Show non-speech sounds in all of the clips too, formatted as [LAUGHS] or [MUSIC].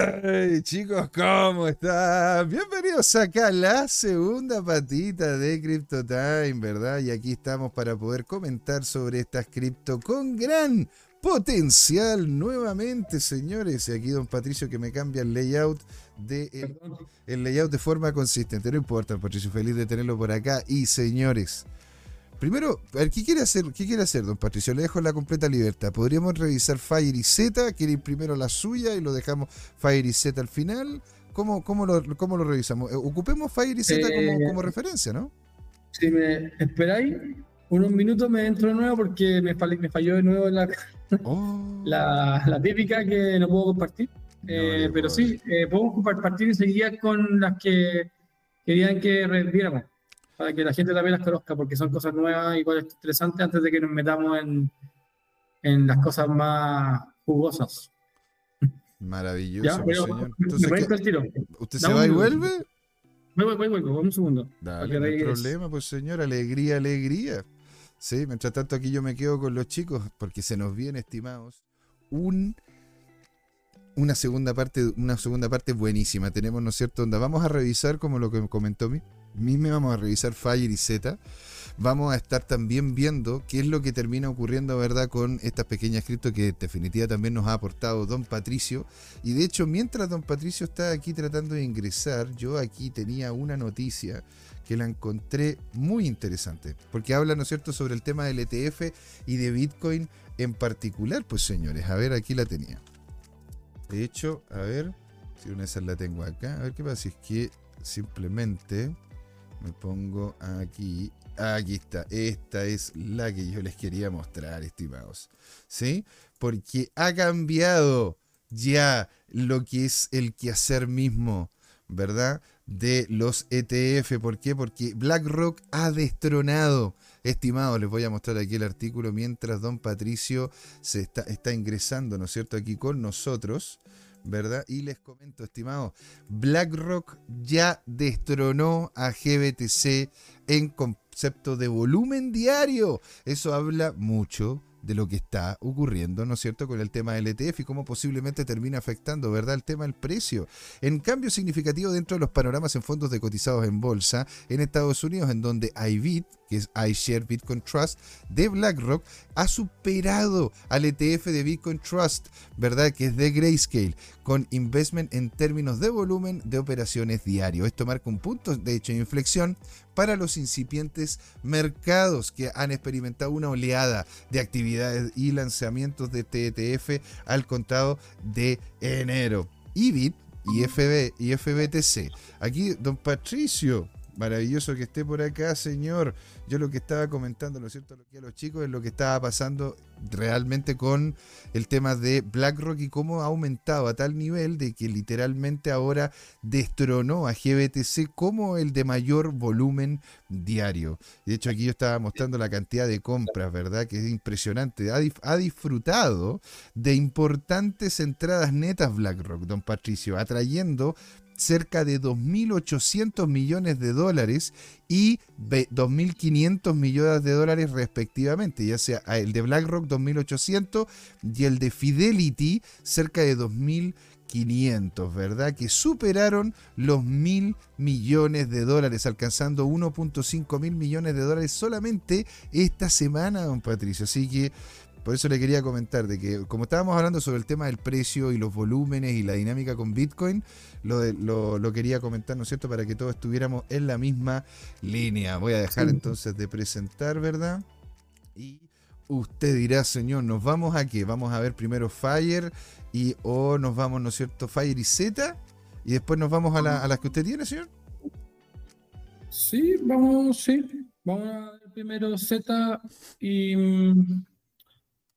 Ay, chicos, ¿cómo están? Bienvenidos acá a la segunda patita de Crypto Time, ¿verdad? Y aquí estamos para poder comentar sobre estas cripto con gran potencial nuevamente, señores. Y aquí don Patricio que me cambia el layout de el, layout de forma consistente. No importa, Patricio, feliz de tenerlo por acá. Y señores, Primero, a ver, ¿qué quiere hacer, qué quiere hacer, don Patricio? Le dejo la completa libertad. Podríamos revisar Fire y Z, quiere ir primero la suya y lo dejamos Fire y Z al final. ¿Cómo, cómo, lo, cómo lo revisamos? Eh, ocupemos Fire y Z como, eh, como, referencia, ¿no? Si me esperáis unos minutos, me entro de nuevo porque me, falló de nuevo la, oh. la, la, típica que no puedo compartir. Eh, pero sí, podemos compartir enseguida con las que querían que viéramos para que la gente también las conozca, porque son cosas nuevas y igual interesantes antes de que nos metamos en, en las cosas más jugosas. Maravilloso, señor. ¿Usted se va y vuelve? Vuelvo, vuelvo, vuelvo, un segundo. Dale, no hay problema, pues señor, alegría, alegría. Sí, mientras tanto aquí yo me quedo con los chicos, porque se nos viene, estimados, un una segunda parte, una segunda parte buenísima. Tenemos, ¿no es cierto? Donde vamos a revisar, como lo que comentó mi, me vamos a revisar Fire y Z. Vamos a estar también viendo qué es lo que termina ocurriendo, ¿verdad?, con estas pequeñas cripto que en definitiva también nos ha aportado Don Patricio. Y de hecho, mientras Don Patricio está aquí tratando de ingresar, yo aquí tenía una noticia que la encontré muy interesante, porque habla, ¿no es cierto?, sobre el tema del ETF y de Bitcoin en particular. Pues señores, a ver, aquí la tenía. De hecho, a ver, si una de esas la tengo acá, a ver qué pasa, si es que simplemente me pongo aquí. Aquí está. Esta es la que yo les quería mostrar, estimados. ¿Sí? Porque ha cambiado ya lo que es el quehacer mismo, ¿verdad? De los ETF. ¿Por qué? Porque BlackRock ha destronado. Estimados, les voy a mostrar aquí el artículo mientras don Patricio se está, está ingresando, ¿no es cierto?, aquí con nosotros. ¿Verdad? Y les comento, estimados, BlackRock ya destronó a GBTC en concepto de volumen diario. Eso habla mucho de lo que está ocurriendo, ¿no es cierto?, con el tema del ETF y cómo posiblemente termina afectando, ¿verdad?, el tema del precio. En cambio significativo dentro de los panoramas en fondos de cotizados en bolsa en Estados Unidos, en donde IBIT, que es iShare Bitcoin Trust, de BlackRock, ha superado al ETF de Bitcoin Trust, ¿verdad?, que es de Grayscale, con investment en términos de volumen de operaciones diario. Esto marca un punto, de hecho, de inflexión para los incipientes mercados que han experimentado una oleada de actividades y lanzamientos de TTF al contado de enero. IBIT y, FB, y FBTC. Aquí, don Patricio, maravilloso que esté por acá, señor. Yo lo que estaba comentando, ¿no es cierto? Lo que a los chicos es lo que estaba pasando realmente con el tema de BlackRock y cómo ha aumentado a tal nivel de que literalmente ahora destronó a GBTC como el de mayor volumen diario. De hecho, aquí yo estaba mostrando la cantidad de compras, ¿verdad? Que es impresionante. Ha disfrutado de importantes entradas netas BlackRock, don Patricio, atrayendo cerca de 2.800 millones de dólares y 2.500 millones de dólares respectivamente, ya sea el de BlackRock 2.800 y el de Fidelity cerca de 2.500, ¿verdad? Que superaron los mil millones de dólares, alcanzando 1.5 mil millones de dólares solamente esta semana, don Patricio. Así que por eso le quería comentar de que, como estábamos hablando sobre el tema del precio y los volúmenes y la dinámica con Bitcoin, lo, lo, quería comentar, ¿no es cierto?, para que todos estuviéramos en la misma línea. Voy a dejar entonces de presentar, ¿verdad? Y usted dirá, señor, ¿nos vamos a qué? ¿Vamos a ver primero Fire y o nos vamos, ¿no es cierto?, Fire y Z y después nos vamos a, la, a las que usted tiene, señor. Sí, vamos, sí. Vamos a ver primero Z y mm,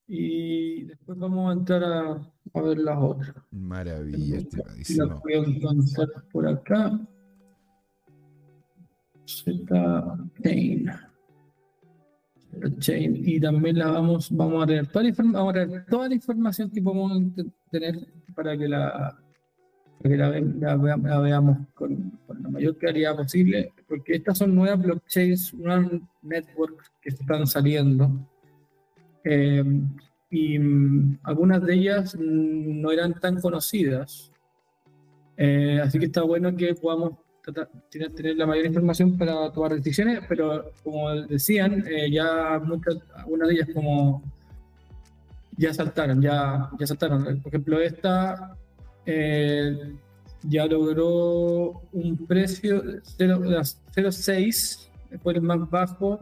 y después vamos a entrar a, ver las otras. Maravilla. Las voy a encontrar por acá. Z Chain. Chain. Y también la vamos, vamos a tener toda la, vamos a tener toda la información que podemos tener para que la, para que la, la, veamos con, con, la mayor claridad posible, porque estas son nuevas blockchains, nuevas networks que están saliendo eh, y mm, algunas de ellas no eran tan conocidas Eh, así que está bueno que podamos tener, la mayor información para tomar decisiones, pero como decían, eh, ya muchas, algunas de ellas como ya saltaron, ya, ya saltaron. Por ejemplo, esta eh, ya logró un precio de 0,6, después el más bajo,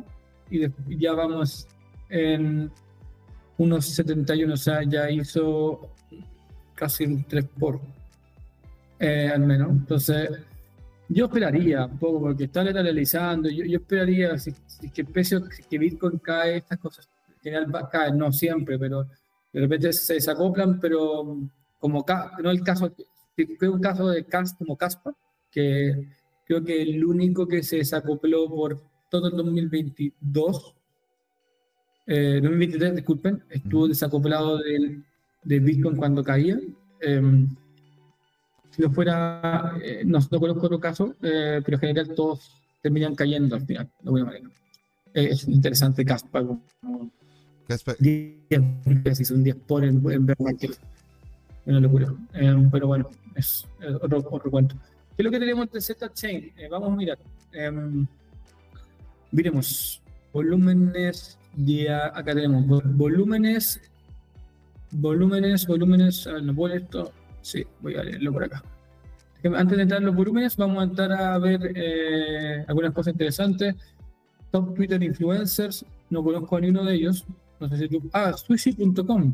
y ya vamos en unos 71, o sea, ya hizo casi un 3 por, eh, al menos. Entonces, yo esperaría un poco, porque está lateralizando, yo, yo esperaría, si, que el precio que Bitcoin cae, estas cosas en general caen, no siempre, pero de repente se desacoplan, pero como no el caso, creo un caso de CAS como Caspa, que creo que el único que se desacopló por todo el 2022, eh, 2023, disculpen, estuvo desacoplado del, de Bitcoin cuando caía. Eh, si no fuera, eh, no, conozco otro caso, eh, pero en general todos terminan cayendo al final, de alguna manera. Eh, es interesante Caspa. Caspa. 10, un 10 por en, en Una locura. pero bueno, es otro, otro cuento. ¿Qué es lo que tenemos de Z-Chain? vamos a mirar. Em, miremos. Volúmenes. De, acá tenemos volúmenes. Volúmenes, volúmenes. A ver, no puedo esto Sí, voy a leerlo por acá. Antes de entrar en los volúmenes, vamos a entrar a ver eh, algunas cosas interesantes. Top Twitter influencers, no conozco a ninguno de ellos. No sé si tú. Ah, sushi.com.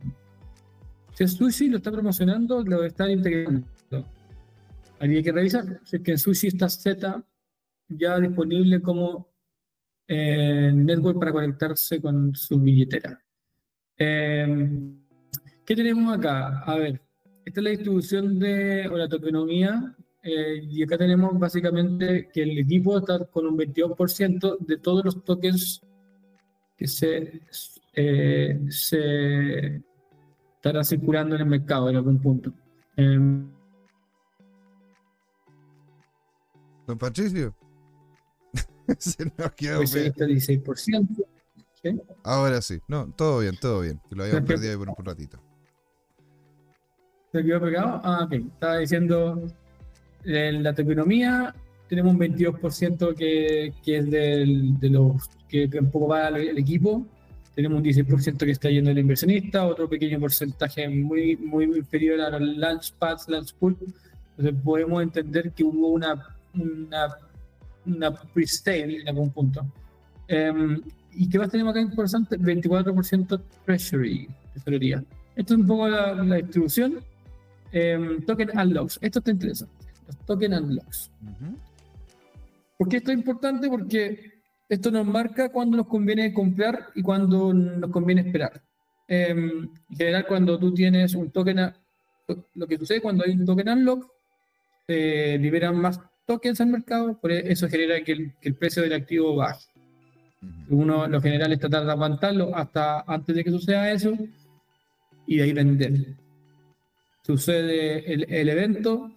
Si Sushi lo está promocionando, lo está integrando. Habría que revisar. Si es que en Sushi está Z ya disponible como eh, network para conectarse con su billetera. Eh, ¿Qué tenemos acá? A ver, esta es la distribución de o la tokenomía eh, y acá tenemos básicamente que el equipo está con un 22% de todos los tokens que se, eh, se estará circulando en el mercado en algún punto. Em, Don Patricio. [LAUGHS] se nos quedó pues 16%. Ahora sí. No, todo bien, todo bien. Que lo habíamos perdido ahí por un ratito. ¿Se quedó pegado? Ah, ok. Estaba diciendo, en la economía tenemos un 22% que, que es del, de los que, un poco va al equipo. Tenemos un 16% que está yendo al inversionista, otro pequeño porcentaje muy, muy inferior a los Launchpads, Launchpool. Entonces podemos entender que hubo una, una, una pre-sale en algún punto. Um, ¿Y qué más tenemos acá importante? 24% Treasury, tesorería. Esto es un poco la, la distribución. Em, token unlocks. Esto te interesa. Los token unlocks. ¿Por qué esto es importante? Porque esto nos marca cuándo nos conviene comprar y cuándo nos conviene esperar. Em, en general, cuando tú tienes un token, lo que sucede cuando hay un token unlock, se liberan más tokens al mercado, por e, eso genera que el, precio del activo baje. Uno, lo general, es tratar de aguantarlo hasta antes de que suceda eso y de ahí vender sucede el, evento,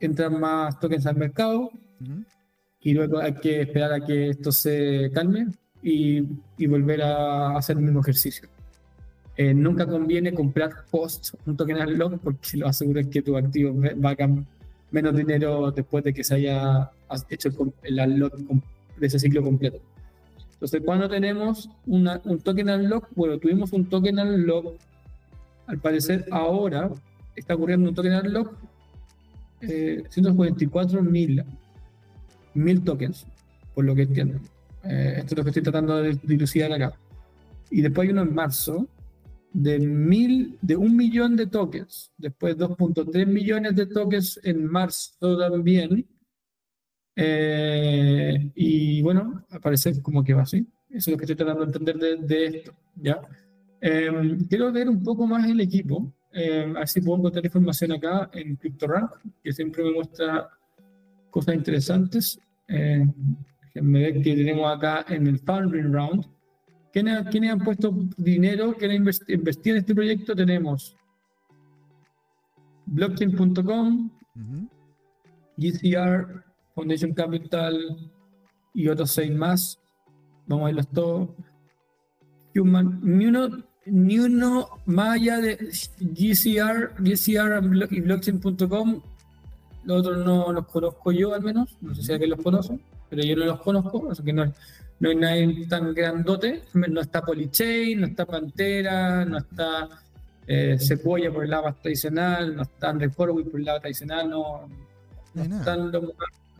entran más tokens al mercado y luego hay que esperar a que esto se calme y, volver a hacer el mismo ejercicio. Eh, nunca conviene comprar post un token unlock porque lo aseguras que tu activo va a menos dinero después de que se haya hecho el unlock de ese ciclo completo. Entonces, cuando tenemos una, un token unlock, bueno, tuvimos un token unlock, al parecer ahora está ocurriendo un token unlock, eh, 144 mil, mil tokens, por lo que entiendo. Eh, esto es lo que estoy tratando de dilucidar acá. Y después hay uno en marzo de mil, de un millón de tokens. Después 2.3 millones de tokens en marzo también. Eh, y bueno, aparece como que va así. Eso es lo que estoy tratando de entender de, esto. ¿ya? Eh, quiero ver un poco más el equipo. Eh, a ver puedo encontrar información acá en CryptoRank, que siempre me muestra cosas interesantes. Eh, me ve que tenemos acá en el Funding Round. ¿Quiénes, han puesto dinero? ¿Quiénes han invertido en este proyecto? Tenemos blockchain.com, GCR, Foundation Capital y otros seis más. Vamos a verlos todos. Human, ni uno más allá de GCR, GCR y blockchain.com, los otros no los conozco yo al menos, no sé si alguien los conoce, pero yo no los conozco, así que no, no hay nadie tan grandote, no está Polychain, no está Pantera, no está eh, Sequoia por el lado tradicional, no está Andre por el lado tradicional, no, están los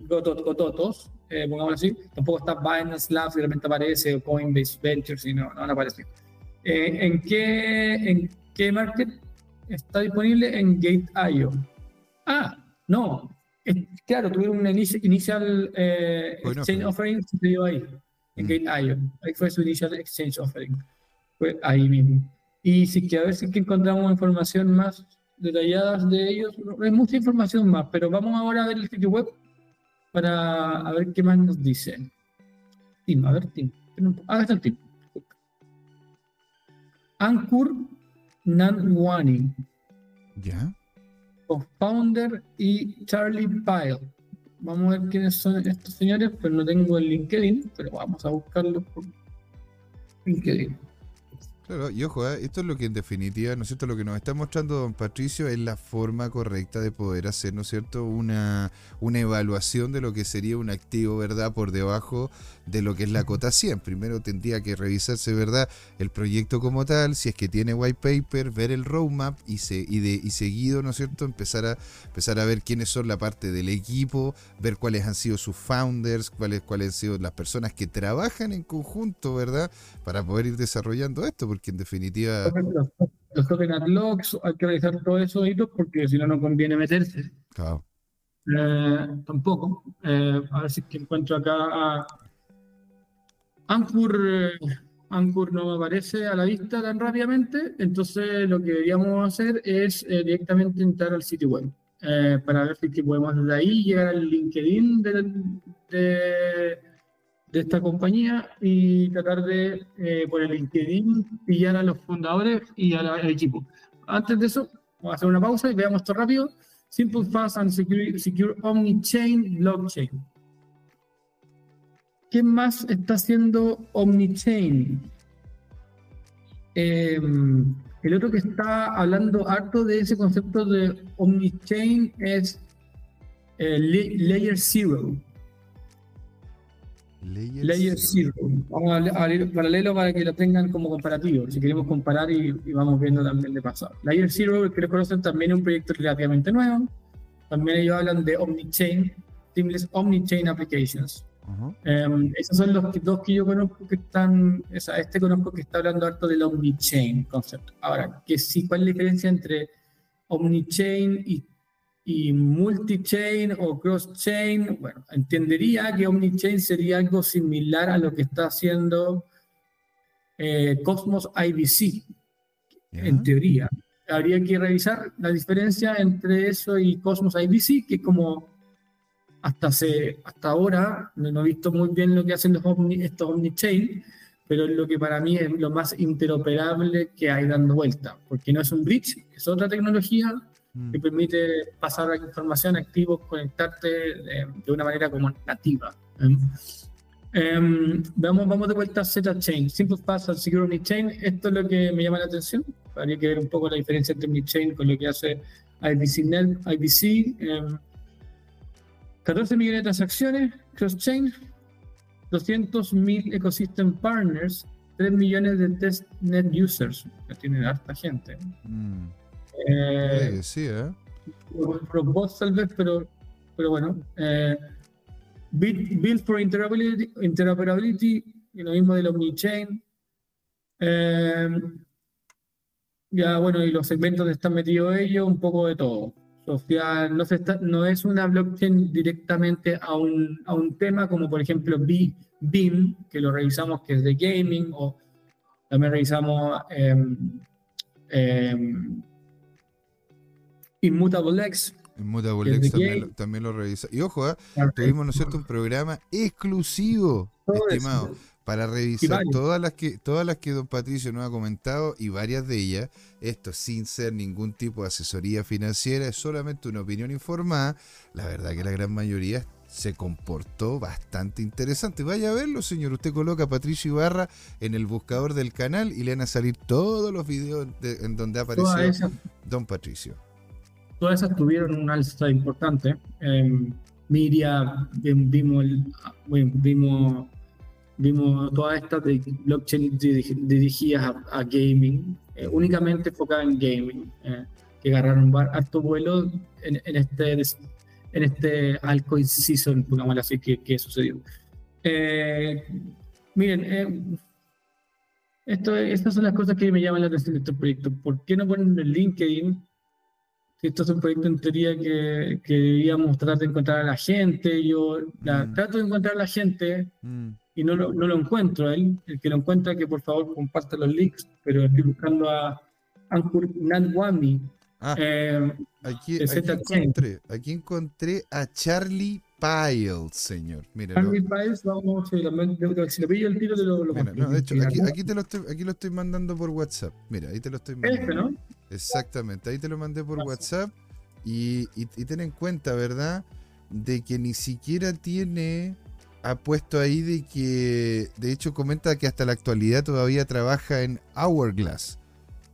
gototos, eh, pongamos así, tampoco está Binance Labs que de repente aparece, o Coinbase Ventures, y no, no van a aparecer. Eh, ¿en, qué, ¿En qué market está disponible? En Gate.io. Ah, no, claro, tuvieron un inicial eh, exchange offering, se dio ahí, en mm. Gate.io. Ahí fue su initial exchange offering. Fue ahí mismo. Y si que a ver si que encontramos información más detallada de ellos. Hay mucha información más, pero vamos ahora a ver el sitio web para a ver qué más nos dice. Tim, a ver, Tim. Ah, está el Tim. Ankur Nanwani. Ya co-founder y Charlie Pyle. Vamos a ver quiénes son estos señores, pero no tengo el LinkedIn, pero vamos a buscarlo por LinkedIn. Claro, y ojo, ¿eh? esto es lo que en definitiva, ¿no es cierto? Lo que nos está mostrando don Patricio es la forma correcta de poder hacer, ¿no es cierto? Una, una evaluación de lo que sería un activo, ¿verdad? Por debajo de lo que es la cota 100. Primero tendría que revisarse, ¿verdad? El proyecto como tal, si es que tiene white paper, ver el roadmap y, se, y, de, y seguido, ¿no es cierto? Empezar a, empezar a ver quiénes son la parte del equipo, ver cuáles han sido sus founders, cuáles, cuáles han sido las personas que trabajan en conjunto, ¿verdad? Para poder ir desarrollando esto que en definitiva... Los, token locks, hay que revisar todos esos hitos porque si no, no conviene meterse. Claro. Eh, tampoco. Eh, a ver si que encuentro acá a Anchor. Eh, Anchor no me aparece a la vista tan rápidamente, entonces lo que deberíamos hacer es directamente entrar al sitio web para ver si podemos desde ahí llegar al LinkedIn de, de esta compañía y tratar de, eh, por el LinkedIn, pillar a los fundadores y al equipo. Antes de eso, vamos a hacer una pausa y veamos esto rápido. Simple, Fast and Secure, secure Omnichain Blockchain. ¿Qué más está haciendo Omnichain? Em, el otro que está hablando harto de ese concepto de Omnichain es eh, Layer Zero. Layer, Zero. Vamos a, leer paralelo para que lo tengan como comparativo, si queremos comparar y, vamos viendo también de pasado. Layer Zero, que lo conocen también es un proyecto relativamente nuevo. También ellos hablan de Omnichain, Seamless Omnichain Applications. Em, esos son los dos que yo conozco que están, este conozco que está hablando harto del Omnichain concepto. Ahora, que sí, ¿cuál es la diferencia entre Omnichain y y multi-chain o cross-chain, bueno, entendería que omni-chain sería algo similar a lo que está haciendo eh, Cosmos IBC, en teoría. Habría que revisar la diferencia entre eso y Cosmos IBC, que como hasta, hasta ahora no, he visto muy bien lo que hacen los estos omni-chain, pero es lo que para mí es lo más interoperable que hay dando vuelta, porque no es un bridge, es otra tecnología, Mm. que permite pasar la información activo, conectarte eh, de, una manera como nativa. Um, vamos, vamos de vuelta a Z-Chain, Simple Fast Security Chain. Esto es lo que me llama la atención. Habría que ver un poco la diferencia entre Chain con lo que hace IBC. Net, IBC 14 millones de transacciones, cross-chain, 200 mil ecosystem partners, 3 millones de testnet users. que tiene harta gente. Mm. Eh, sí, ¿eh? tal vez, pero, pero bueno. Eh, build, for interoperability, interoperability y lo mismo del Omnichain. Eh, ya, bueno, y los segmentos donde están metidos ellos, un poco de todo. Social, no, se no es una blockchain directamente a un, a un tema como por ejemplo BIM, que lo revisamos que es de gaming, o también revisamos eh, Immutable X. Immutable X también, lo revisa. Y ojo, ¿eh? tuvimos, ¿no es cierto?, un programa exclusivo, estimado, para revisar todas las que todas las que don Patricio nos ha comentado y varias de ellas. Esto sin ser ningún tipo de asesoría financiera, es solamente una opinión informada. La verdad que la gran mayoría se comportó bastante interesante. Vaya a verlo, señor. Usted coloca Patricio Ibarra en el buscador del canal y le van a salir todos los videos en donde apareció Don Patricio. Todas esas tuvieron un alza importante. Eh, Miria, vimos, vimos, vimos todas estas de blockchain dirigidas a, gaming, eh, únicamente enfocadas en gaming, eh, que agarraron harto vuelo en, en, este en este altcoin season, pongámoslo así, que, que sucedió. Eh, miren, esto, estas son las cosas que me llaman la atención de este proyecto. ¿Por qué no ponen el LinkedIn esto es un proyecto en teoría que, que debíamos tratar de encontrar a la gente. Yo mm. trato de encontrar a la gente mm. y no lo, no lo encuentro. Él, el que lo encuentra, que por favor comparte los links, pero estoy buscando a Ankur Nadwami. Ah, eh, aquí, aquí, encontré, aquí encontré a Charlie Piles, señor. Mira, Charlie Piles, vamos, si lo pillo el tiro de lo, lo Mira, no, de hecho, aquí, aquí, te lo estoy, aquí lo estoy mandando por WhatsApp. Mira, ahí te lo estoy mandando. Este, ¿no? Exactamente, ahí te lo mandé por WhatsApp y, y, ten en cuenta, ¿verdad? De que ni siquiera tiene, ha puesto ahí de que, de hecho comenta que hasta la actualidad todavía trabaja en Hourglass,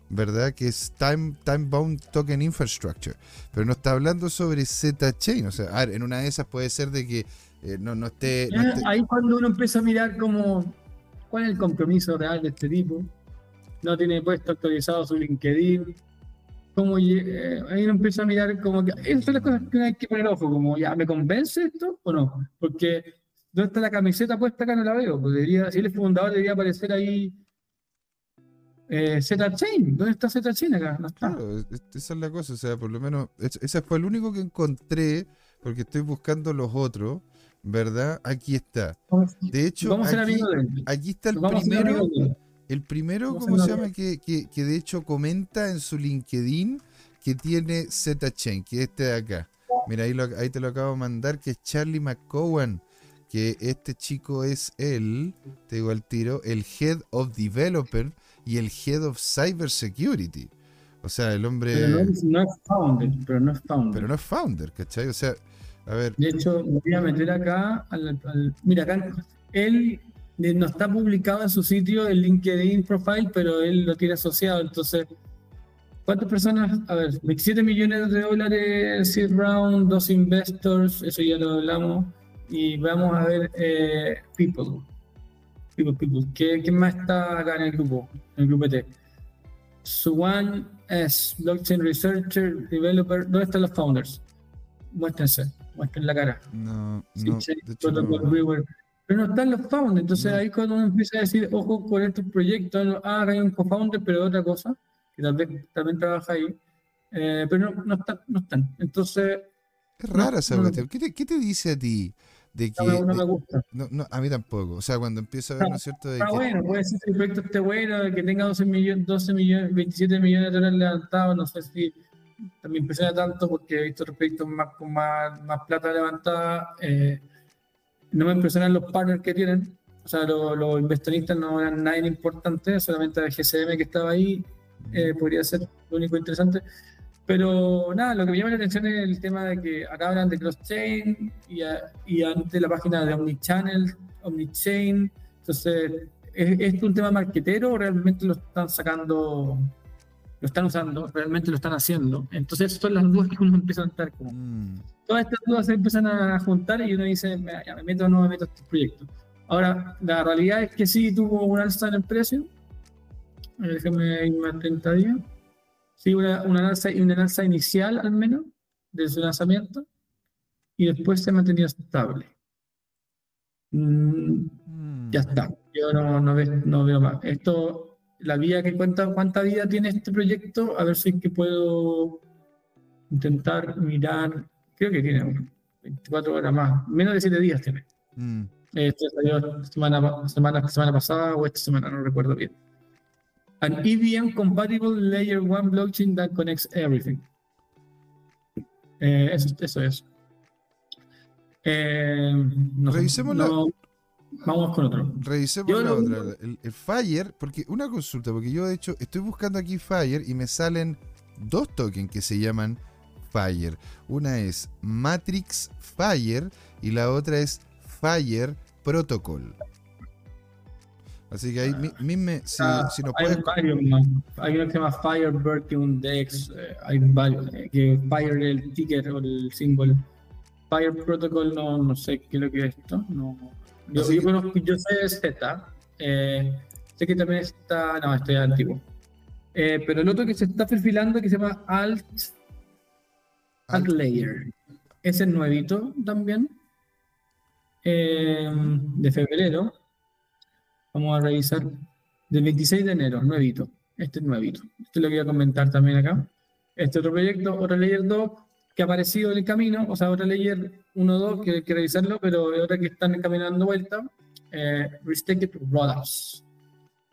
¿verdad? Que es Time, time Bound Token Infrastructure, pero no está hablando sobre Z-Chain, o sea, en una de esas puede ser de que eh, no, no, esté, no esté... Ahí cuando uno empieza a mirar como, ¿cuál es el compromiso real de este tipo? No tiene puesto actualizado su LinkedIn. Como, eh, ahí uno empieza a mirar como que esas son las cosas que hay que poner ojo, como ya, ¿me convence esto o no? Porque ¿dónde está la camiseta puesta acá? No la veo. Pues debería, si él es fundador, debería aparecer ahí eh, Z-Chain. ¿Dónde está Z-Chain acá? No está. Claro, esa es la cosa. O sea, por lo menos, ese fue el único que encontré, porque estoy buscando los otros. ¿Verdad? Aquí está. De hecho, aquí, aquí, está el primero. El primero, ¿cómo se llama? Que, que, de hecho comenta en su LinkedIn que tiene Z-Chain, que es este de acá. Mira, ahí, ahí te lo acabo de mandar, que es Charlie McCowan, que este chico es el, te digo al tiro, el Head of Developer y el Head of Cyber Security. O sea, el hombre... Pero no es, founder, pero no es founder. Pero no es founder, ¿cachai? O sea, a ver... De hecho, me voy a meter acá, al, mira, acá él no está publicado en su sitio el LinkedIn profile, pero él lo tiene asociado. Entonces, ¿cuántas personas? A ver, 27 millones de dólares, seed round, dos investors, eso ya lo hablamos. Y vamos a ver, eh, people. People, people. ¿Qué, más está acá en el grupo? En el grupo T. Suwan es blockchain researcher, developer. ¿Dónde están los founders? Muéstrense, muestren la cara. No, no. De pero no están los founders, entonces ahí cuando uno empieza a decir, ojo con estos proyectos, ah, hay un co-founder, pero otra cosa, que tal vez también trabaja ahí, eh, pero no, no, están, no están. Entonces... Es rara esa cuestión. ¿Qué, ¿Qué, te, dice a ti? De que, no, me gusta. No, a mí tampoco. O sea, cuando empiezo a ver, ¿no es cierto? De está bueno, puede ser que el proyecto esté bueno, que tenga 12 millones, 12 millones, 27 millones de dólares levantados, no sé si también impresiona tanto porque he visto proyectos más, con más, más plata levantada. Eh, no me impresionan los partners que tienen. O sea, los, los inversionistas no eran nadie importante, solamente el GCM que estaba ahí eh, podría ser lo único interesante. Pero nada, lo que me llama la atención es el tema de que acá hablan de cross-chain y, y antes la página de Omnichannel, Omnichain. Entonces, ¿es, esto un tema marquetero o realmente lo están sacando, lo están usando, realmente lo están haciendo? Entonces, son las dudas que uno empieza a entrar como. Mm todas estas dudas se empiezan a juntar y uno dice, ya me meto o no me meto a este proyecto. Ahora, la realidad es que sí tuvo un alza en el precio. Déjame irme a 30 días. Sí, una, una, alza, una alza inicial al menos, desde su lanzamiento, y después se ha mantenido estable. Mm, ya está. Yo no, no, veo, no veo más. Esto, la vía que cuenta, cuánta vida tiene este proyecto, a ver si es que puedo intentar mirar creo que tiene 24 horas más, menos de 7 días tiene. Mm. Este salió semana, semana, semana pasada o esta semana, no recuerdo bien. An EVM compatible layer 1 blockchain that connects everything. Eh, eso, eso es. Eh, Revisemos la... Vamos con otro. Revisemos la otra. El, el, Fire, porque una consulta, porque yo de hecho estoy buscando aquí Fire y me salen dos tokens que se llaman Fire. Una es Matrix Fire y la otra es Fire Protocol. Así que ahí, mismo, si, ah, si nos hay puedes... varios. Hay uno que se llama Firebird, que un DEX. Eh, hay varios. Eh, que Fire el ticker o el símbolo. Fire Protocol, no, no sé qué es lo que es esto. No. Yo, yo, conozco, yo sé Z. Eh, sé que también está. No, este es antiguo. Eh, pero el otro que se está perfilando que se llama Alt, Alt Layer. Ese es nuevito también. de febrero Vamos a revisar del 26 de enero, nuevito. Este es nuevito. Esto lo voy a comentar también acá. Este otro proyecto, otra layer 2, que ha aparecido en el camino, o sea, otra layer 1, 2, que hay que revisarlo, pero otra que están caminando vuelta. Eh, Restricted Products.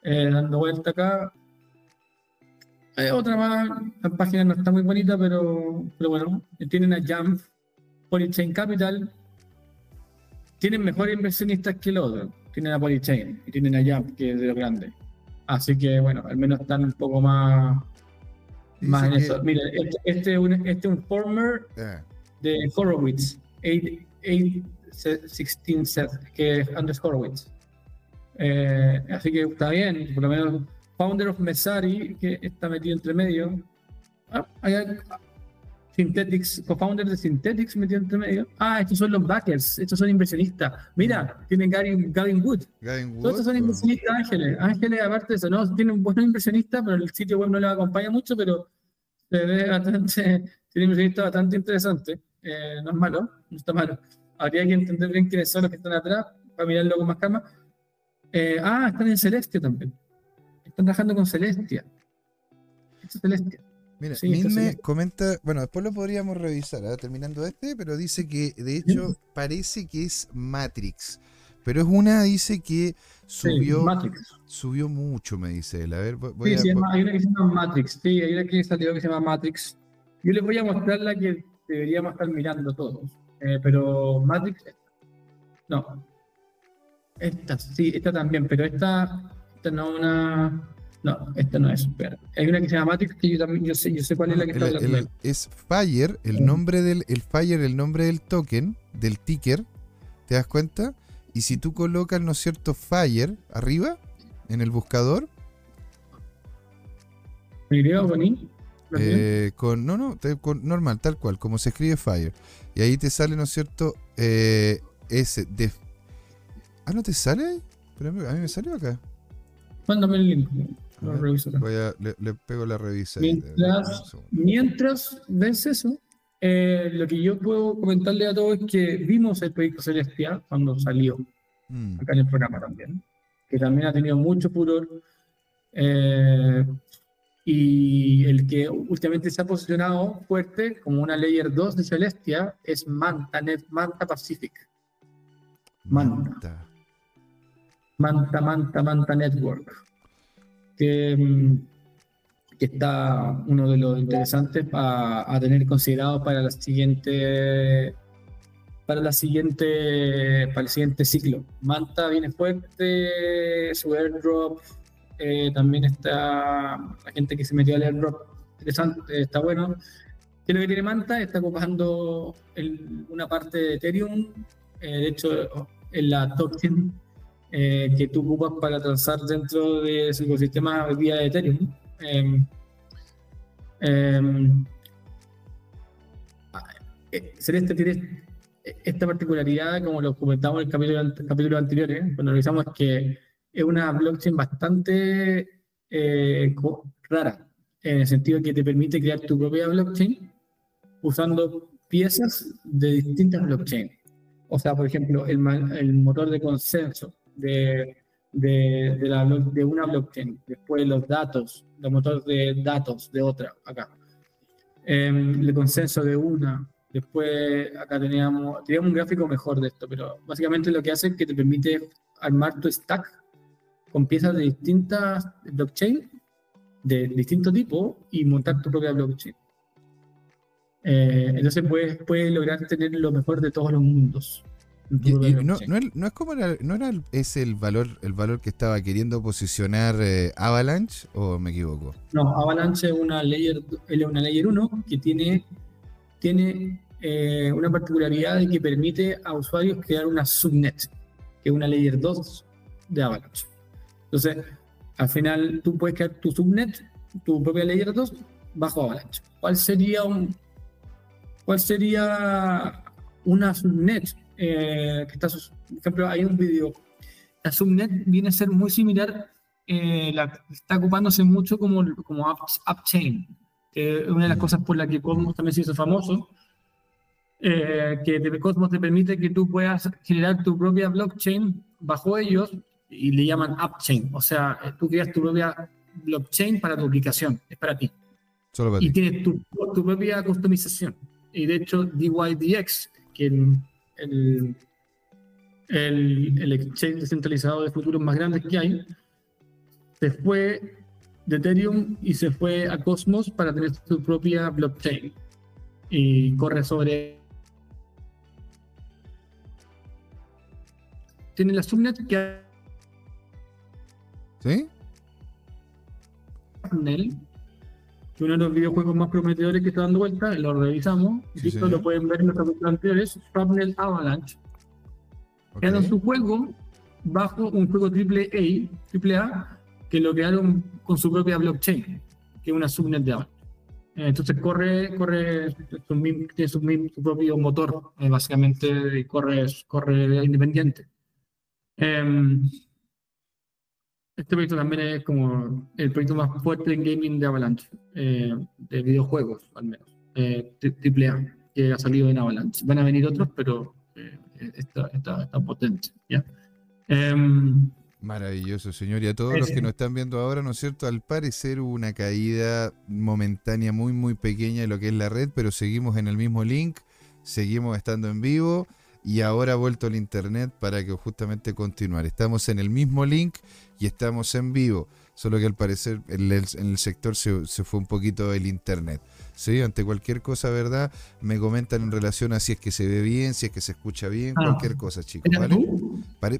Eh, dando vuelta acá. Hay otra más, la página no está muy bonita, pero, pero bueno, tienen a Jump, Polychain Capital. Tienen mejores inversionistas que el otro tienen a Polychain y tienen a Jump, que es de lo grande. Así que, bueno, al menos están un poco más, más en eso. Este, este, un, este es un former ah. de Horowitz, 816 set, que es Anders Horowitz. Eh, así que está bien, por lo menos founder of Mesari, que está metido entre medio. Ah, hay, Synthetics, co-founder de Synthetics metido entre medio. Ah, estos son los backers, estos son inversionistas. Mira, mm. tienen Gavin, Gavin Wood. Gavin Wood. Todos estos son inversionistas ángeles. Ángeles, aparte de eso, no tienen buenos inversionistas, pero el sitio web no les acompaña mucho, pero se ve bastante, [LAUGHS] tiene inversionistas bastante interesantes. Eh, no es malo, no está malo. Habría que entender bien quiénes son los que están atrás para mirarlo con más calma. Eh, ah, están en Celestia también. Están trabajando con Celestia. Esto es Celestia. Mira, sí, comenta, bueno, después lo podríamos revisar, ¿ah? terminando este, pero dice que de hecho parece que es Matrix. Pero es una, dice que subió, subió mucho, me dice él. A ver, voy sí, hay una que se llama Matrix. Sí, hay una que salió que se llama Matrix. Yo les voy a mostrar la que deberíamos estar mirando todos. Eh, pero Matrix, no. Esta, sí, esta también, pero esta, esta no una no, esta no es. Hay una que se llama Matrix que yo también yo sé, yo sé cuál es la que está hablando. es Fire, el nombre del el Fire, el nombre del token, del ticker, ¿te das cuenta? Y si tú colocas, ¿no es cierto?, Fire arriba en el buscador. Eh, con, no, no, con, normal, tal cual, como se escribe Fire. Y ahí te sale, ¿no es cierto? Eh, ese. De, ah, ¿no te sale? Pero a mí me salió acá. Mándame el link. Voy a, le, pego la revisa. Mientras, ves eso, eh, lo que yo puedo comentarle a todos es que vimos el proyecto Celestial cuando salió, mm. acá en el programa también, que también ha tenido mucho furor. Eh, y el que últimamente se ha posicionado fuerte como una Layer 2 de Celestia es Manta, Manta Pacific. Manta. Manta, Manta, Manta Network que, mm, que está uno de los interesantes a, tener considerado para la siguiente para la siguiente para el siguiente ciclo. Manta viene fuerte, su airdrop eh, también está la gente que se metió al airdrop interesante, está bueno. ¿Qué que tiene Manta? Está ocupando una parte de Ethereum, eh, de hecho en la top 100 eh, que tú ocupas para transar dentro de ese ecosistema vía de Ethereum. Em, em, eh, Celeste tiene esta particularidad, como lo comentamos en el capítulo, capítulo anterior, ¿eh? cuando revisamos, que es una blockchain bastante rara, en el sentido que te permite crear tu propia blockchain usando piezas de distintas blockchains. O sea, por ejemplo, el motor de consenso de, de, de, la, de una blockchain, después los datos, los motores de datos de otra, acá. Em, el consenso de una, después acá teníamos, teníamos un gráfico mejor de esto, pero básicamente lo que hace es que te permite armar tu stack con piezas de distintas blockchain, de distinto tipo, y montar tu propia blockchain. Eh, entonces puedes, puedes lograr tener lo mejor de todos los mundos no, es como no era ese el valor el valor que estaba queriendo posicionar eh, Avalanche o me equivoco no Avalanche es una layer una layer 1 que tiene tiene eh, una particularidad de que permite a usuarios crear una subnet que es una layer 2 de Avalanche Entonces, al final tú puedes crear tu subnet, tu propia layer de datos bajo Avalanche. ¿Cuál sería un cuál sería una subnet? Eh, que está, por ejemplo, hay un video. La subnet viene a ser muy similar, eh, la, está ocupándose mucho como, como upchain. que es una de las cosas por las que Cosmos también se hizo famoso, eh, que Cosmos te permite que tú puedas generar tu propia blockchain bajo ellos y le llaman upchain. O sea, tú creas tu propia blockchain para tu aplicación, es para ti. y tienes tu, propia customización. Y de hecho, DYDX, que el, el, el exchange descentralizado de futuros más grandes que hay, se fue de Ethereum y se fue a Cosmos para tener su propia blockchain. Y corre sobre. Tiene la subnet que ¿Sí? Que uno de los videojuegos más prometedores que está dando vuelta, lo revisamos, y esto lo pueden ver en nuestros anteriores, Shrapnel Avalanche. Crearon su juego bajo un juego triple A, triple A, que lo crearon con su propia blockchain, que es una subnet de Avalanche. Eh, entonces corre, corre, tiene su, propio motor, eh, básicamente, y corre, corre independiente. Em, este proyecto también es como el proyecto más fuerte en gaming de Avalanche, eh, de videojuegos al menos, eh, AAA, que ha salido en Avalanche. Van a venir otros, pero eh, está, está, potente. ¿ya? Em, Maravilloso, señor. Y a todos los que nos están viendo ahora, ¿no es cierto? Al parecer hubo una caída momentánea muy, muy pequeña de lo que es la red, pero seguimos en el mismo link, seguimos estando en vivo y ahora ha vuelto el internet para que justamente continuar. Estamos en el mismo link y estamos en vivo, solo que al parecer en el, sector se, fue un poquito el internet. ¿Sí? Ante cualquier cosa, ¿verdad? Me comentan en relación a si es que se ve bien, si es que se escucha bien, ah. cualquier cosa, chicos. ¿vale?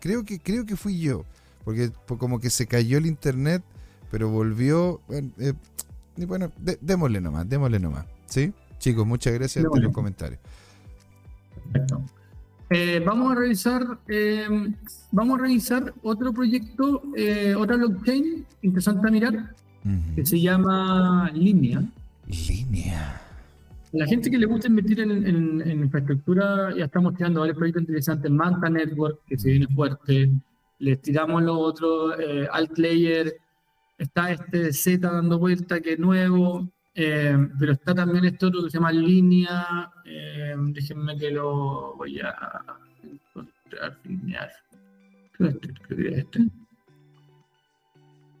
creo, que, creo que fui yo, porque como que se cayó el internet, pero volvió. Bueno, eh, bueno démosle nomás, démosle nomás. ¿Sí? Chicos, muchas gracias por los comentarios. Perfecto. Eh, vamos a revisar, eh, vamos a revisar otro proyecto, eh, otra blockchain interesante a mirar, que se llama Línea. Línea. La gente que le gusta invertir en, infraestructura, ya estamos tirando varios proyectos interesantes. Manta Network, que se viene fuerte. Les tiramos los otros, Altlayer. Está este Z dando vuelta, que es nuevo. Eh, pero está también esto que se llama línea. Eh, déjenme que lo voy a encontrar. Linear. ¿Qué este?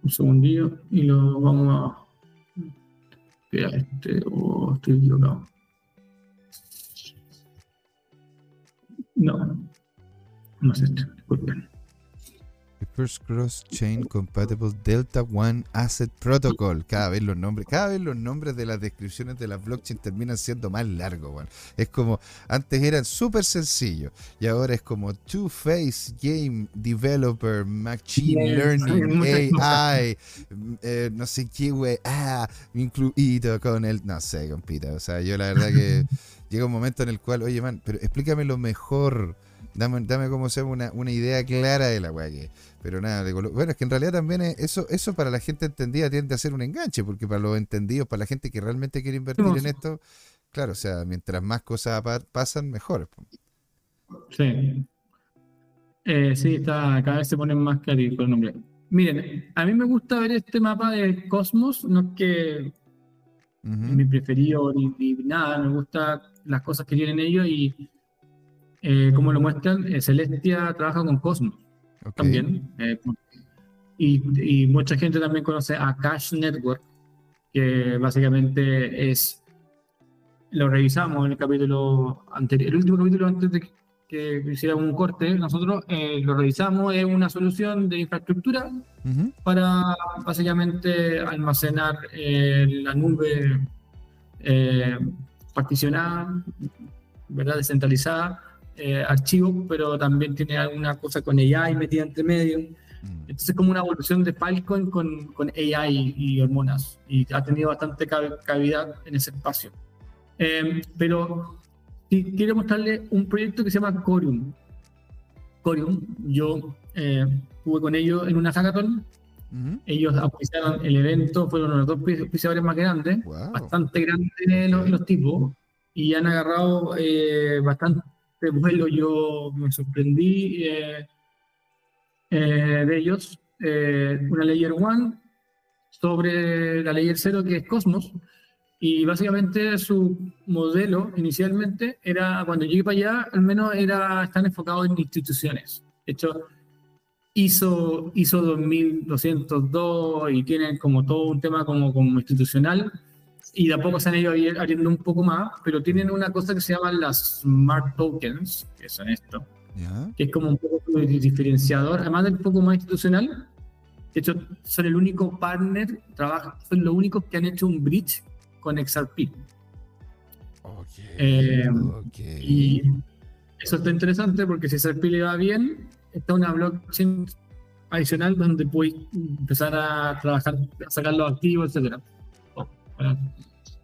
Un segundillo y lo vamos a. Crea este o estoy equivocado. No, no es este, disculpen. Cross Chain Compatible Delta One Asset Protocol. Cada vez los nombres, cada vez los nombres de las descripciones de las blockchain terminan siendo más largos. Es como, antes eran súper sencillos y ahora es como Two Face Game Developer Machine Learning [LAUGHS] AI, eh, no sé qué wey, ah, incluido con el, no sé, compita. O sea, yo la verdad que [LAUGHS] llega un momento en el cual, oye, man, pero explícame lo mejor. Dame, dame como sea una, una idea clara de la weá que pero nada, bueno, es que en realidad también eso, eso para la gente entendida tiende a ser un enganche, porque para los entendidos, para la gente que realmente quiere invertir en esto, claro, o sea, mientras más cosas pasan, mejor. Sí. Eh, sí, está, cada vez se ponen más claritos el nombre. Miren, a mí me gusta ver este mapa de Cosmos, no es que mi preferido ni, nada, me gusta las cosas que tienen ellos y eh, como lo muestran, eh, Celestia trabaja con Cosmos también. Eh, y, mucha gente también conoce a Cash Network, que básicamente es, lo revisamos en el capítulo anterior, el último capítulo antes de que hiciera un corte, nosotros eh, lo revisamos, es una solución de infraestructura para básicamente almacenar eh, la nube particionada, ¿verdad? descentralizada eh, archivos, pero también tiene alguna cosa con AI metida entre medio. Mm. Entonces, como una evolución de Falcon con, con AI y hormonas. Y ha tenido bastante cavidad en ese espacio. Em, pero quiero mostrarle un proyecto que se llama Corium. Corium, yo eh, estuve con ellos en una hackathon. Ellos auspiciaron el evento, fueron los dos auspiciadores más grandes, bastante grandes los, los, tipos, y han agarrado eh, bastante vuelo. Yo me sorprendí eh, eh, de ellos. una Layer One sobre la Layer Zero, que es Cosmos, y básicamente su modelo inicialmente era, cuando llegué para allá, al menos era, están enfocados en instituciones. De hecho, hizo, hizo 2202 y tienen como todo un tema como, como institucional y de a poco se han ido abriendo un poco más, pero tienen una cosa que se llaman las Smart Tokens, que son esto, que es como un poco diferenciador, además del poco más institucional. De hecho, son el único partner, trabaja, son los únicos que han hecho un bridge con XRP. Eh, y eso está interesante porque si XRP le va bien, está una blockchain adicional donde puedes empezar a trabajar, a sacar los activos, etcétera.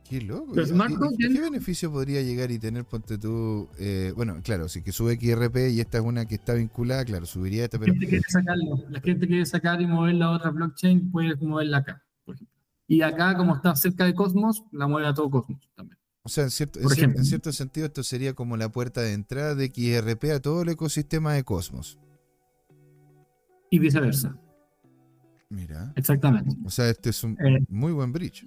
Qué loco. ¿Qué, beneficio podría llegar y tener, ponte tú? Eh, bueno, claro, si que sube XRP y esta es una que está vinculada, claro, subiría esta, pero. La gente quiere sacarlo. La gente quiere sacar y mover la otra blockchain, puede moverla acá, por ejemplo. Y acá, como está cerca de Cosmos, la mueve a todo Cosmos también. O sea, en cierto, en, cierto, sentido, esto sería como la puerta de entrada de XRP a todo el ecosistema de Cosmos. Y viceversa. Mira. Exactamente. O sea, este es un eh, muy buen bridge.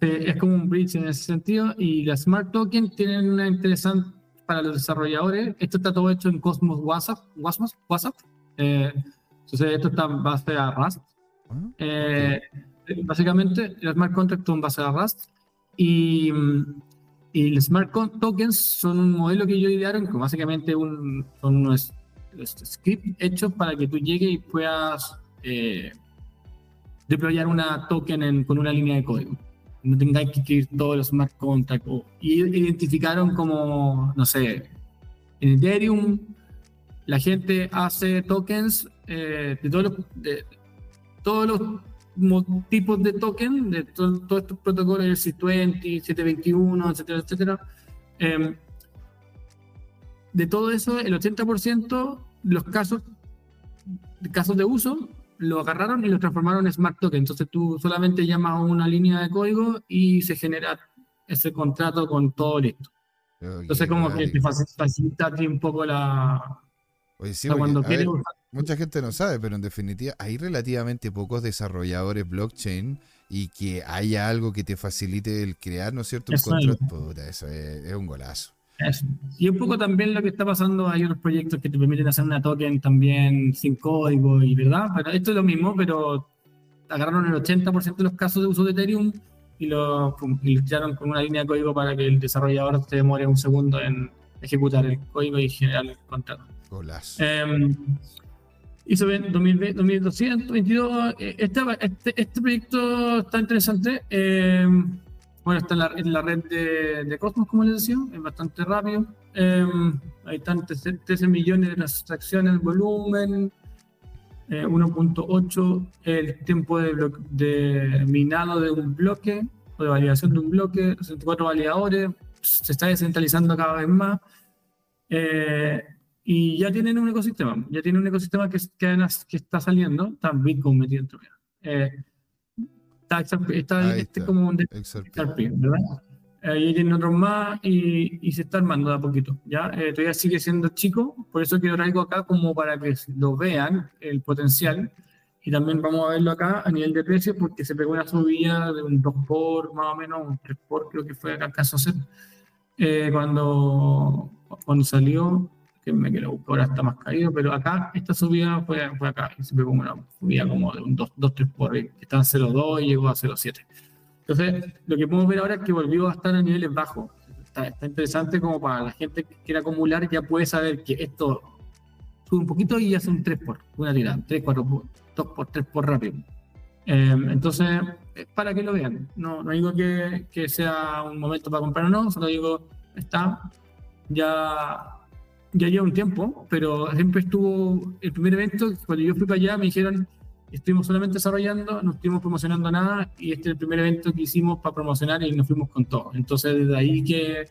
Es como un bridge en ese sentido. Y las Smart Token tienen una interesante para los desarrolladores. Esto está todo hecho en Cosmos WhatsApp. WhatsApp. WhatsApp. Eh, entonces, esto está en base a Rust. Eh, básicamente, el smart contract son base a Rust y, y los smart tokens son un modelo que ellos idearon que básicamente un, son unos, scripts hechos para que tú llegues y puedas eh, deployar una token con una línea de código. No tengáis que escribir todos los smart contracts. y identificaron como, no sé, en Ethereum la gente hace tokens eh, de todos los, de todos los tipos de token de todos estos protocolos, el C20, 721, etcétera, etcétera. Em, de todo eso, el 80% los casos, casos de uso lo agarraron y lo transformaron en smart token. Entonces tú solamente llamas a una línea de código y se genera ese contrato con todo listo. Entonces como que te facilita un poco la... cuando mucha gente no sabe, pero en definitiva hay relativamente pocos desarrolladores blockchain y que haya algo que te facilite el crear, ¿no es cierto? Un contrato, eso es, un golazo. Y un poco también lo que está pasando, hay otros proyectos que te permiten hacer una token también sin código y verdad, pero esto es lo mismo, pero agarraron el 80% de los casos de uso de Ethereum y lo, y echaron con una línea de código para que el desarrollador se demore un segundo en ejecutar el código y generar el contrato. Golazo. Eh, hizo 2222. Eh, este, este, este, proyecto está interesante. Eh, bueno, está en la, red de, Cosmos, como les decía, es bastante rápido. Eh, hay están 13 millones de transacciones, volumen, 1.8 el tiempo de, de, minado de un bloque o de validación de un bloque, 64 validadores, se está descentralizando cada vez más. Eh, y ya tienen un ecosistema, ya tienen un ecosistema que está saliendo, está Bitcoin metido dentro. Eh, está, está, este como un ¿verdad? Ahí tienen otros más y, y, se está armando de a poquito. ¿ya? Eh, todavía sigue siendo chico, por eso quiero traigo acá como para que lo vean, el potencial. Y también vamos a verlo acá a nivel de precio, porque se pegó una subida de un 2 por, más o menos, un 3 por, creo que fue acá caso ser, eh, cuando, cuando salió me que lo ahora está más caído, pero acá esta subida fue, fue acá, y se como una subida como de un 2-3 por ahí, está en 0,2 y llegó a 0,7. Entonces, lo que podemos ver ahora es que volvió a estar en niveles bajos. Está, interesante como para la gente que quiere acumular, ya puede saber que esto sube un poquito y hace un 3 por, una tirada, 3, 4 por, 2 por, 3 por rápido. Em, entonces, para que lo vean. No, no digo que, que sea un momento para comprar o no, solo digo, está, ya ya lleva un tiempo, pero siempre estuvo el primer evento, cuando yo fui para allá me dijeron, estuvimos solamente desarrollando, no estuvimos promocionando nada y este es el primer evento que hicimos para promocionar y nos fuimos con todo. Entonces desde ahí que,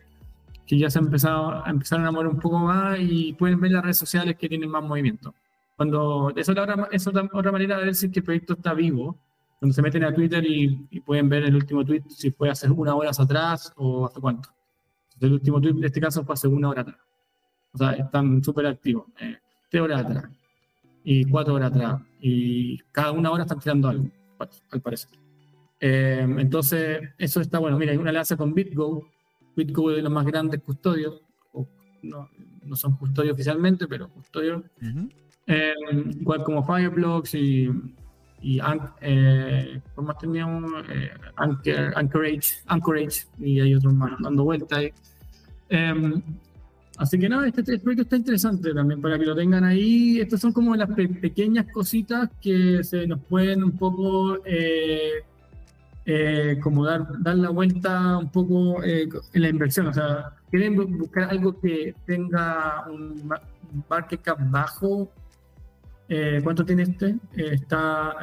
que ya se ha empezado a empezar a enamorar un poco más y pueden ver las redes sociales que tienen más movimiento. Cuando, eso es, otra, es otra, manera de ver si que el proyecto está vivo. Cuando se meten a Twitter y, pueden ver el último tweet, si fue hace una hora atrás o hace cuánto. El último tweet, en este caso, fue hace una hora atrás. O sea, están súper activos. Eh, tres horas atrás y cuatro horas atrás. Y cada una hora están tirando algo, al parecer. Eh, entonces, eso está bueno. Mira, hay una alianza con BitGo. BitGo es de los más grandes custodios. no, no, son custodios oficialmente, pero custodios. Eh, igual como Fireblocks y, y eh, más teníamos? Eh, Anchorage, Anchorage, y hay otros más dando vueltas ahí. Así que nada, este, este, proyecto está interesante también para que lo tengan ahí. Estas son como las pequeñas cositas que se nos pueden un poco eh, eh, como dar, dar la vuelta un poco eh, en la inversión. O sea, quieren buscar algo que tenga un market cap bajo. ¿Cuánto tiene este? está,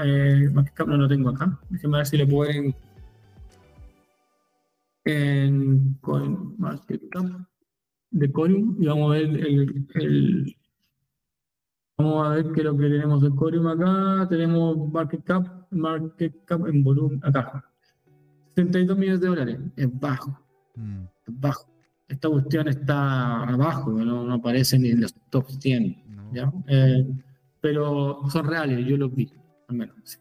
market cap no lo tengo acá. Déjenme ver si le pueden en coin market cap de Corium y vamos a ver el, vamos a ver qué es lo que tenemos de Corium acá. Tenemos market cap, market cap en volumen acá. 72 millones de dólares. Es bajo. Mm. Es bajo. Esta cuestión está abajo, no, aparece ni en los top 100. ¿ya? Eh, pero son reales, yo los vi, al menos.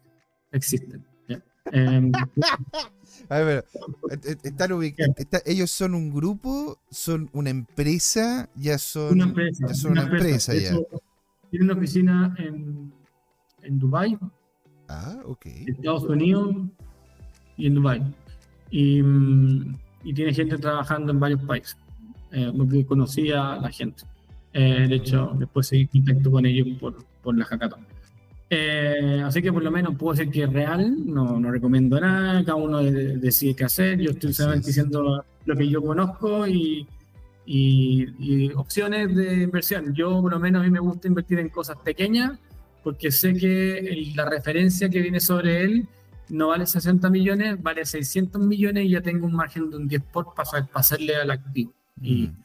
Existen. ¿ya? Eh, [LAUGHS] [LAUGHS] a ver, están ubicados. ellos son un grupo, son una empresa, ya son una empresa. Ya son una, empresa, ya. Tienen una oficina en, en Dubai. Ah, ok. En Estados Unidos y en Dubai. Y, y tiene gente trabajando en varios países. Eh, conocía a la gente. Eh, de hecho, después seguí contacto con ellos por, por la hackathon. Eh, así que por lo menos puedo decir que es real, no, no recomiendo nada, cada uno decide qué hacer, yo estoy solamente diciendo lo que yo conozco y, y, opciones de inversión. Yo por lo menos a mí me gusta invertir en cosas pequeñas porque sé que la referencia que viene sobre él no vale 60 millones, vale 600 millones y ya tengo un margen de un 10 por para, hacerle al activo. Y, mm.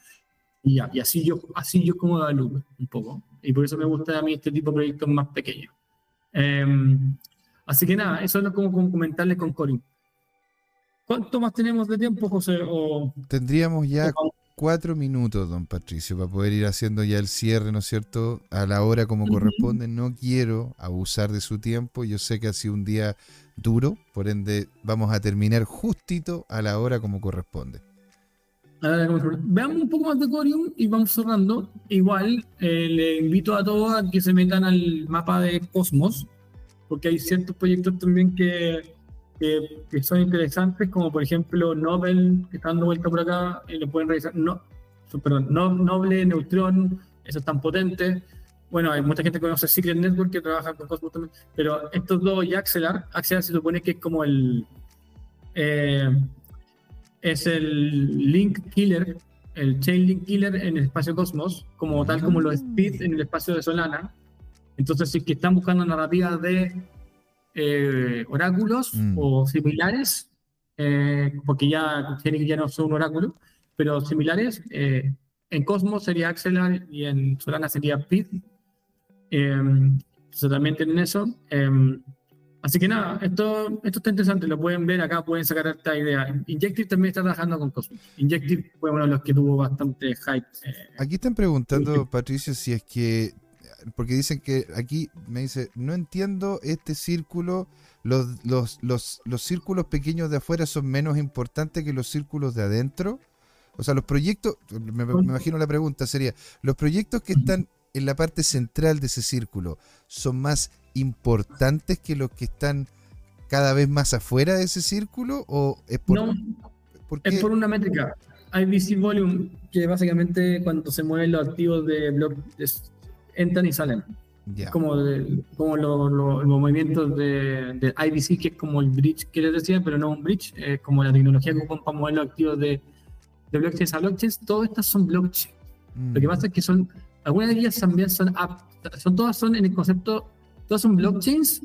y, ya, y así yo, así yo como evalúo un poco. Y por eso me gusta a mí este tipo de proyectos más pequeños. Em, así que nada, eso es como, comentarles con Corin. ¿Cuánto más tenemos de tiempo, José? Tendríamos ya cuatro minutos, don Patricio, para poder ir haciendo ya el cierre, ¿no es cierto? A la hora como corresponde. No quiero abusar de su tiempo. Yo sé que ha sido un día duro, por ende vamos a terminar justito a la hora como corresponde. Veamos un poco más de Corium y vamos cerrando. Igual, eh, le invito a todos a que se metan al mapa de Cosmos, porque hay ciertos proyectos también que, que, son interesantes, como por ejemplo Nobel, que está dando vuelta por acá, y lo pueden revisar. No, perdón, no, Noble, Neutron, esos tan potentes. Bueno, hay mucha gente que conoce Secret Network que trabaja con Cosmos también, pero estos dos y Axelar, Axelar se supone que es como el. Eh, es el link killer, el chain link killer en el espacio Cosmos, como tal como lo Speed en el espacio de Solana. Entonces, si que están buscando narrativas de eh, oráculos mm. o similares, eh, porque ya ya no son un oráculo, pero similares, eh, en Cosmos sería Axelar y en Solana sería Speed. entonces también tienen eso. Así que nada, esto, esto está interesante, lo pueden ver acá, pueden sacar esta idea. Injective también está trabajando con Cosmos. Injective fue uno de los que tuvo bastante hype. Eh, aquí están preguntando, Patricio, si es que, porque dicen que aquí me dice, no entiendo este círculo, los, los, los, los círculos pequeños de afuera son menos importantes que los círculos de adentro. O sea, los proyectos, me, me imagino la pregunta sería, los proyectos que están en la parte central de ese círculo son más importantes que los que están cada vez más afuera de ese círculo? ¿O es por, no, es por una métrica. IBC Volume, que básicamente cuando se mueven los activos de blog entran y salen. Como, como los movimientos de, de, IBC, que es como el bridge que les decía, pero no un bridge, es como la tecnología que ocupan para mover los activos de, de blockchains a blockchains. Todas estas son blockchains. Lo que mm. pasa es que son, algunas de ellas también son, son todas son en el concepto Todas son blockchains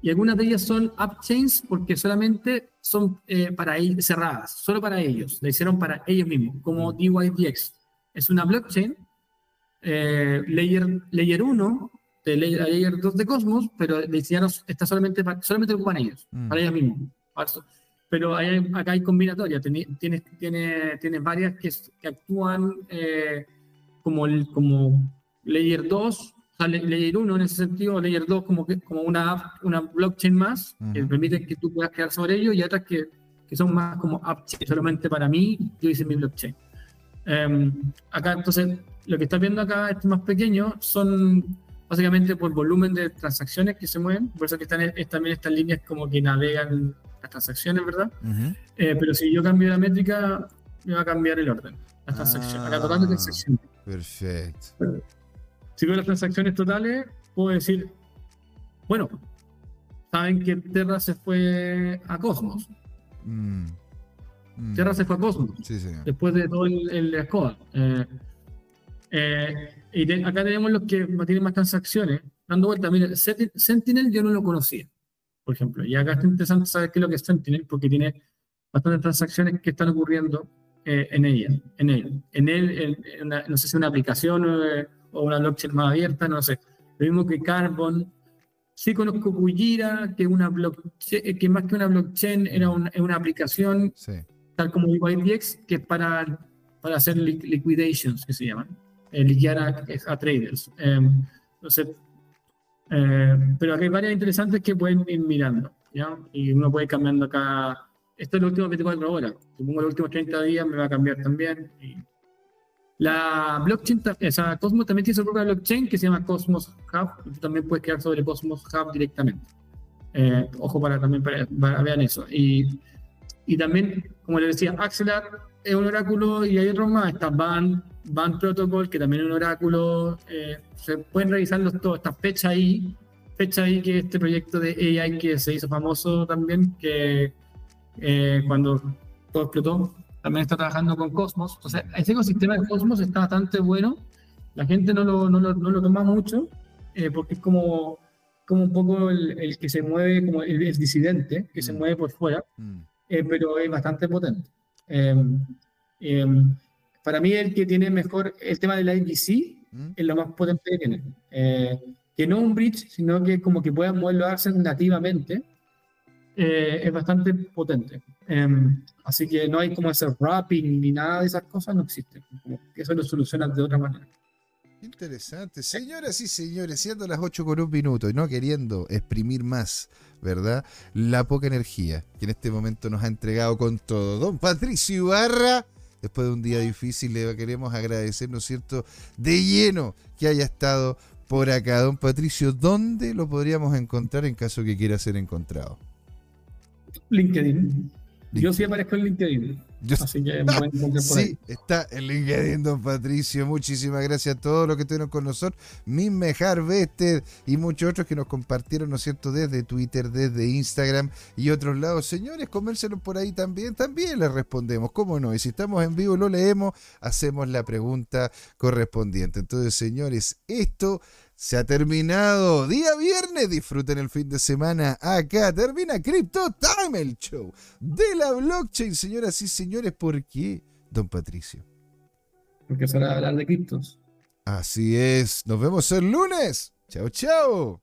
y algunas de ellas son upchains porque solamente son eh, para ellos, cerradas, solo para ellos. La hicieron para ellos mismos, como DYDX. Es una blockchain, eh, layer, layer 1, de layer, layer 2 de Cosmos, pero diseñaron está solamente, solamente ocupan ellos, mm. para ellos mismos. Pero hay, acá hay combinatoria, tienes, tiene, tiene varias que, que actúan eh, como, el, como layer 2, o layer 1 en ese sentido, layer 2 como, que, como una, una blockchain más, que permite que tú puedas crear sobre ello, y otras que, que son más como upchain, solamente para mí, yo hice mi blockchain. Em, acá, entonces, lo que estás viendo acá, este más pequeño, son básicamente por volumen de transacciones que se mueven, por eso que están también estas líneas como que navegan las transacciones, ¿verdad? Eh, pero si yo cambio la métrica, me va a cambiar el orden, las transacciones, acá total de ah, transacciones. Perfecto. Si veo las transacciones totales, puedo decir, bueno, saben que Terra se fue a Cosmos. Mm. Mm. Terra se fue a Cosmos. Después de todo el, el escoba. Eh, eh, y acá tenemos los que tienen más transacciones. Dando vuelta, mira, Sentinel yo no lo conocía, por ejemplo. Y acá está interesante saber qué es lo que es Sentinel, porque tiene bastantes transacciones que están ocurriendo eh, en ella. En él. En él, no sé si es una aplicación o una blockchain más abierta, no sé. Lo mismo que Carbon. Sí conozco Kujira, que, una blockchain, que más que una blockchain era una, una aplicación, tal como YDX, que es para, para hacer liquidations, que se llaman, eh, liquidar a, traders. Em, entonces, eh, pero aquí hay varias interesantes que pueden ir mirando, ¿ya? Y uno puede ir cambiando acá. Esto es lo último 24 horas. Supongo los últimos 30 días me va a cambiar también. Y la blockchain, o sea, Cosmos también tiene su propia blockchain que se llama Cosmos Hub. Tú también puedes crear sobre Cosmos Hub directamente. Eh, ojo para también para, vean eso. Y, y, también, como les decía, Axelar es un oráculo y hay otros más. Está Band, Band Protocol, que también es un oráculo. Eh, se pueden revisar todas estas fechas ahí. Fecha ahí que este proyecto de AI que se hizo famoso también, que eh, cuando todo explotó, también está trabajando con Cosmos. O sea, ese ecosistema de Cosmos está bastante bueno. La gente no lo, no lo, no lo toma mucho eh, porque es como, como un poco el, el que se mueve, como el, disidente que se mm. mueve por fuera, mm. eh, pero es bastante potente. Em, para mí, el que tiene mejor el tema de la IBC mm. es lo más potente que tiene. Eh, que no un bridge, sino que como que puedan moverlo a nativamente eh, es bastante potente. Em, así que no hay como ese wrapping ni nada de esas cosas, no existe. eso lo solucionas de otra manera. Interesante. Señoras y señores, siendo las 8 con un minuto y no queriendo exprimir más, ¿verdad? La poca energía que en este momento nos ha entregado con todo. Don Patricio Ibarra, después de un día difícil, le queremos agradecer, ¿no es cierto?, de lleno que haya estado por acá. Don Patricio, ¿dónde lo podríamos encontrar en caso que quiera ser encontrado? LinkedIn. Yo sí aparezco en LinkedIn. Así que Sí, está en LinkedIn, don Patricio. Muchísimas gracias a todos los que estuvieron con nosotros. Mime Harvester y muchos otros que nos compartieron, ¿no es cierto?, desde Twitter, desde Instagram y otros lados. Señores, comérselos por ahí también. También les respondemos, ¿cómo no? Y si estamos en vivo, lo leemos, hacemos la pregunta correspondiente. Entonces, señores, esto se ha terminado. Día viernes, disfruten el fin de semana. Acá termina Crypto Time, el show de la blockchain, señoras y señores. ¿Por qué, don Patricio? Porque se va a hablar de criptos. Así es. Nos vemos el lunes. Chao, chao.